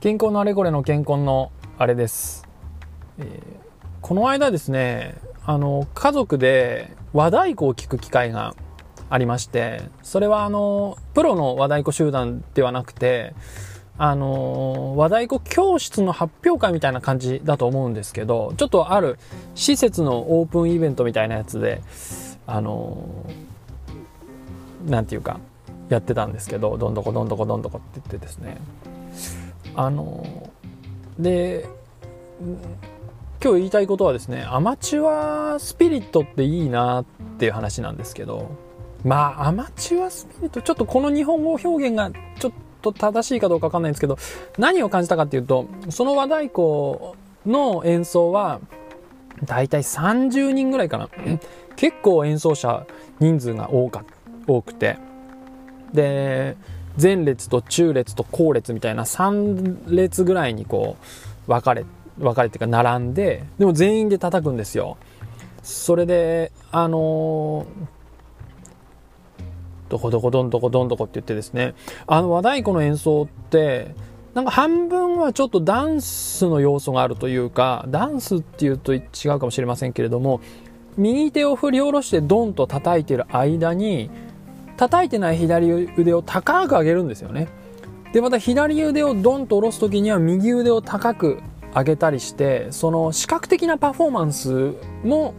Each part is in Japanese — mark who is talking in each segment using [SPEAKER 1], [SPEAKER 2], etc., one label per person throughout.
[SPEAKER 1] 健康のあれこれの健康のあれです、えー、この間ですねあの家族で和太鼓を聞く機会がありましてそれはあのプロの和太鼓集団ではなくてあの和太鼓教室の発表会みたいな感じだと思うんですけどちょっとある施設のオープンイベントみたいなやつであのなんていうかやってたんですけどどんどこどんどこどんどこって言ってですね。あので今日言いたいことはですねアマチュアスピリットっていいなっていう話なんですけどまあアマチュアスピリットちょっとこの日本語表現がちょっと正しいかどうかわかんないんですけど何を感じたかっていうとその和太鼓の演奏はだいたい30人ぐらいかな。結構演奏者人数が多か多くて。で前列と中列と後列みたいな3列ぐらいにこう分かれ分かれてか並んででも全員で叩くんですよ。それであのー、どこどこどんどこどんどこって言ってですねあの和太鼓の演奏ってなんか半分はちょっとダンスの要素があるというかダンスっていうと違うかもしれませんけれども右手を振り下ろしてドンと叩いてる間に叩いてない左腕を高く上げるんですよね。でまた左腕をドンと下ろす時には右腕を高く上げたりしてその視覚的なパフォーマンスも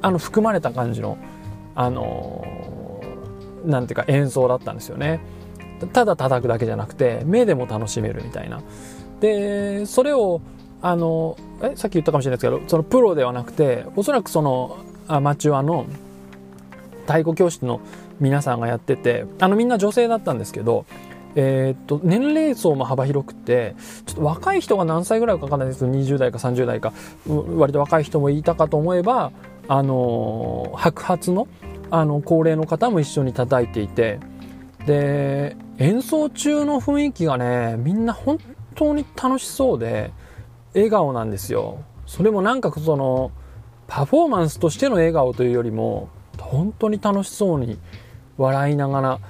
[SPEAKER 1] あの含まれた感じのあのー、なんていうか演奏だったんですよね。ただ叩くだけじゃなくて目でも楽しめるみたいな。でそれをあのえさっき言ったかもしれないですけどそのプロではなくておそらくそのアマチュアの太鼓教室の皆さんがやっててあのみんな女性だったんですけどえー、っと年齢層も幅広くてちょっと若い人が何歳ぐらいか分かんないですけど20代か30代か割と若い人もいたかと思えばあの白髪のあの高齢の方も一緒に叩いていてで演奏中の雰囲気がねみんな本当に楽しそうで笑顔なんですよ。それもなんかその、パフォーマンスとしての笑顔というよりも、本当に楽しそうに笑いながら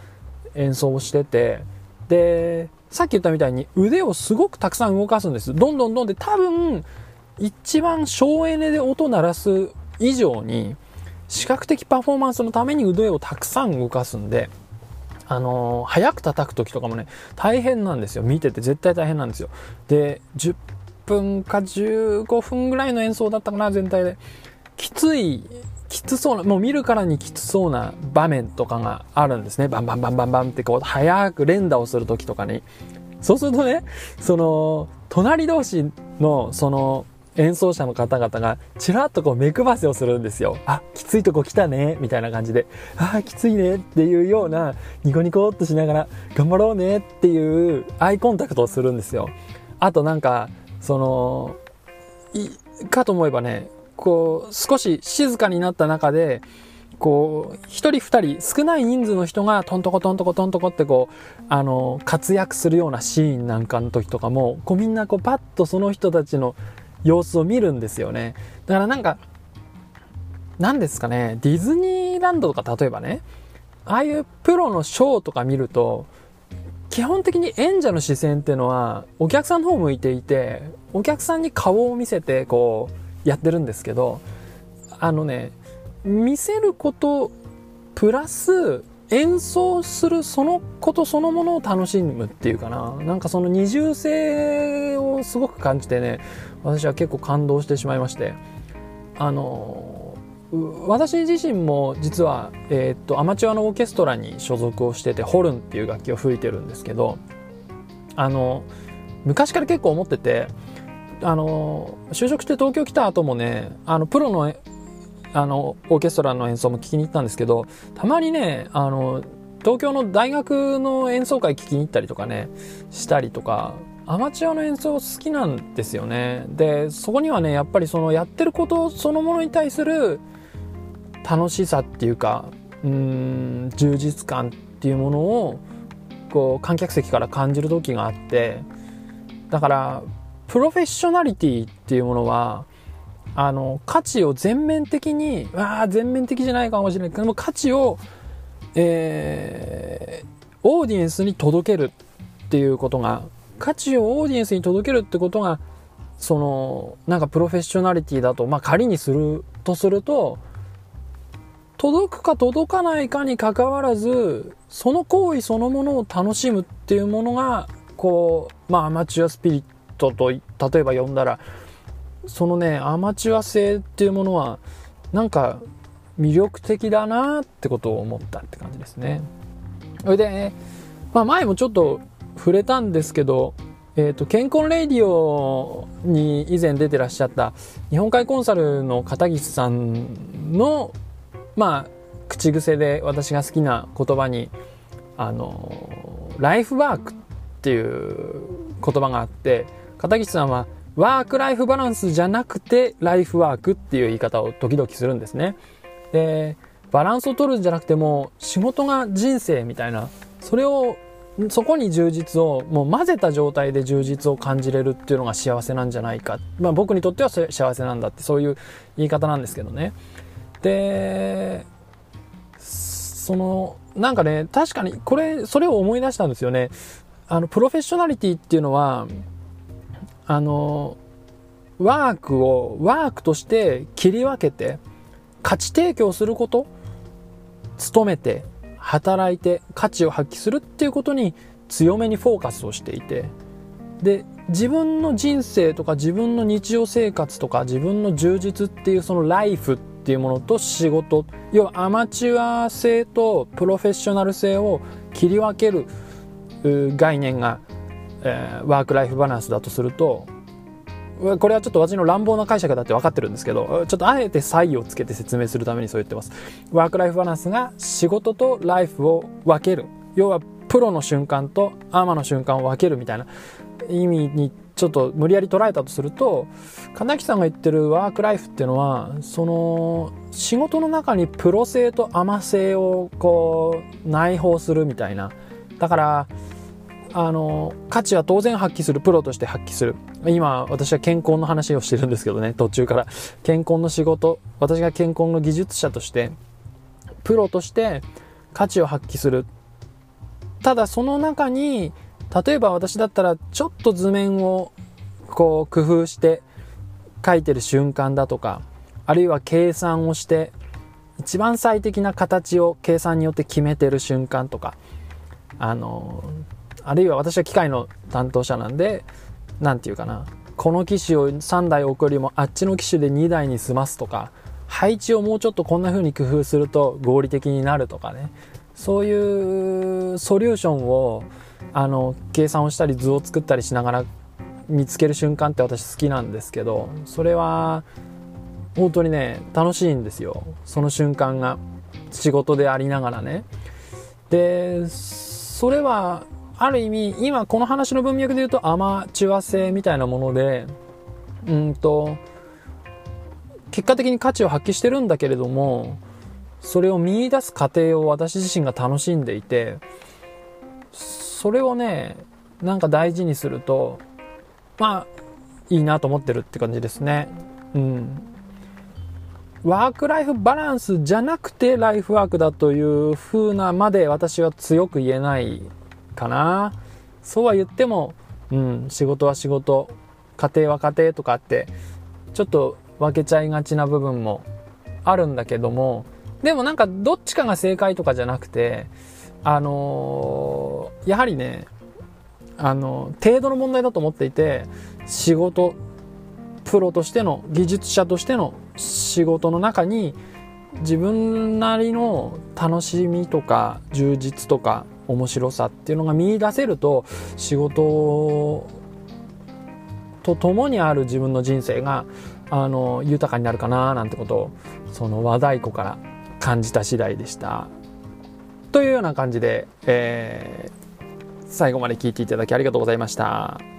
[SPEAKER 1] 演奏してて、で、さっき言ったみたいに腕をすごくたくさん動かすんです。どんどんどんで多分、一番省エネで音鳴らす以上に、視覚的パフォーマンスのために腕をたくさん動かすんで、あのー、早く叩く時とかもね、大変なんですよ。見てて絶対大変なんですよ。で、10分か15分ぐらいの演奏だったかな、全体で。きつい、きつそうな、もう見るからにきつそうな場面とかがあるんですね。バンバンバンバンバンってこう、早く連打をする時とかに。そうするとね、その、隣同士の、その、演奏者の方々が、ちらっとこう目配せをするんですよ。あ、きついとこ来たね、みたいな感じで。あ、きついね、っていうような、ニコニコっとしながら、頑張ろうね、っていうアイコンタクトをするんですよ。あとなんか、その、い、かと思えばね、こう、少し静かになった中で、こう、一人二人、少ない人数の人がトントコトントコトントコってこう、あの、活躍するようなシーンなんかの時とかも、こうみんなこうパッとその人たちの様子を見るんですよね。だからなんか、何ですかね、ディズニーランドとか例えばね、ああいうプロのショーとか見ると、基本的に演者の視線っていうのはお客さんの方向いていてお客さんに顔を見せてこうやってるんですけどあのね見せることプラス演奏するそのことそのものを楽しむっていうかな。なんかその二重性をすごく感じてね私は結構感動してしまいまして。あの私自身も実は、えー、っとアマチュアのオーケストラに所属をしててホルンっていう楽器を吹いてるんですけどあの昔から結構思っててあの就職して東京来た後もねあのプロのあのオーケストラの演奏も聴きに行ったんですけどたまにねあの東京の大学の演奏会聴きに行ったりとかねしたりとかアマチュアの演奏好きなんですよね。でそこにはねやっぱりそのやってることそのものに対する楽しさっていうかうん充実感っていうものをこう観客席から感じる時があってだからプロフェッショナリティっていうものはあの価値を全面的にあ全面的じゃないかもしれないけども価値を、えー、オーディエンスに届けるっていうことが価値をオーディエンスに届けるってことがそのなんかプロフェッショナリティだとまあ仮にするとすると届くか届かないかにかかわらずその行為そのものを楽しむっていうものがこうまあアマチュアスピリットと例えば呼んだらそのねアマチュア性っていうものはなんか魅力的だなってことを思ったって感じですね。それで、まあ、前もちょっと触れたんですけど、え、ー、と、健康レイディオに以前出てらっしゃった日本海コンサルの片岸さんの、まあ、口癖で私が好きな言葉に、あの、ライフワークっていう言葉があって、片岸さんはワークライフバランスじゃなくてライフワークっていう言い方を時々するんですね。で、バランスを取るんじゃなくても仕事が人生みたいな、それをそこに充実をもう混ぜた状態で充実を感じれるっていうのが幸せなんじゃないか。まあ僕にとっては幸せなんだってそういう言い方なんですけどね。で、その、なんかね、確かにこれ、それを思い出したんですよね。あの、プロフェッショナリティっていうのは、あの、ワークをワークとして切り分けて価値提供すること、努めて、働いて価値を発揮するっていうことに強めにフォーカスをしていて、で、自分の人生とか自分の日常生活とか自分の充実っていうそのライフっていうものと仕事、要はアマチュア性とプロフェッショナル性を切り分ける概念がえー、ワークライフバランスだとするとこれはちょっと私の乱暴な解釈だって分かってるんですけど、ちょっとあえて差異をつけて説明するためにそう言ってます。ワークライフバランスが仕事とライフを分ける。要はプロの瞬間とアーマの瞬間を分けるみたいな意味にちょっと無理やり捉えたとすると、金木さんが言ってるワークライフっていうのは、その仕事の中にプロ性とアマ性をこう内包するみたいな。だから、あの、価値は当然発揮する。プロとして発揮する。今、私は健康の話をしてるんですけどね、途中から。健康の仕事、私が健康の技術者として、プロとして価値を発揮する。ただその中に、例えば私だったらちょっと図面をこう工夫して書いてる瞬間だとか、あるいは計算をして一番最適な形を計算によって決めてる瞬間とか、あの、あるいは私は機械の担当者なんで、なんていうかな、この機種を3台置くよりもあっちの機種で2台に済ますとか、配置をもうちょっとこんな風に工夫すると合理的になるとかね、そういうソリューションを、あの、計算をしたり図を作ったりしながら見つける瞬間って私好きなんですけど、それは、本当にね、楽しいんですよ。その瞬間が。仕事でありながらね。で、それはある意味、今この話の文脈で言うとアマチュア性みたいなもので、うんと、結果的に価値を発揮してるんだけれども、それを見出す過程を私自身が楽しんでいて、それをね、なんか大事にすると、まあ、いいなと思ってるって感じですね。うん。ワークライフバランスじゃなくてライフワークだという風なまで私は強く言えないかな。そうは言っても、うん、仕事は仕事、家庭は家庭とかって、ちょっと分けちゃいがちな部分もあるんだけども、でもなんかどっちかが正解とかじゃなくて、あのー、やはりね、あの、程度の問題だと思っていて、仕事、プロとしての、技術者としての仕事の中に、自分なりの楽しみとか充実とか面白さっていうのが見出せると仕事と共にある自分の人生があの豊かになるかななんてことをその和太鼓から感じた次第でした。というような感じで、えー、最後まで聞いていただきありがとうございました。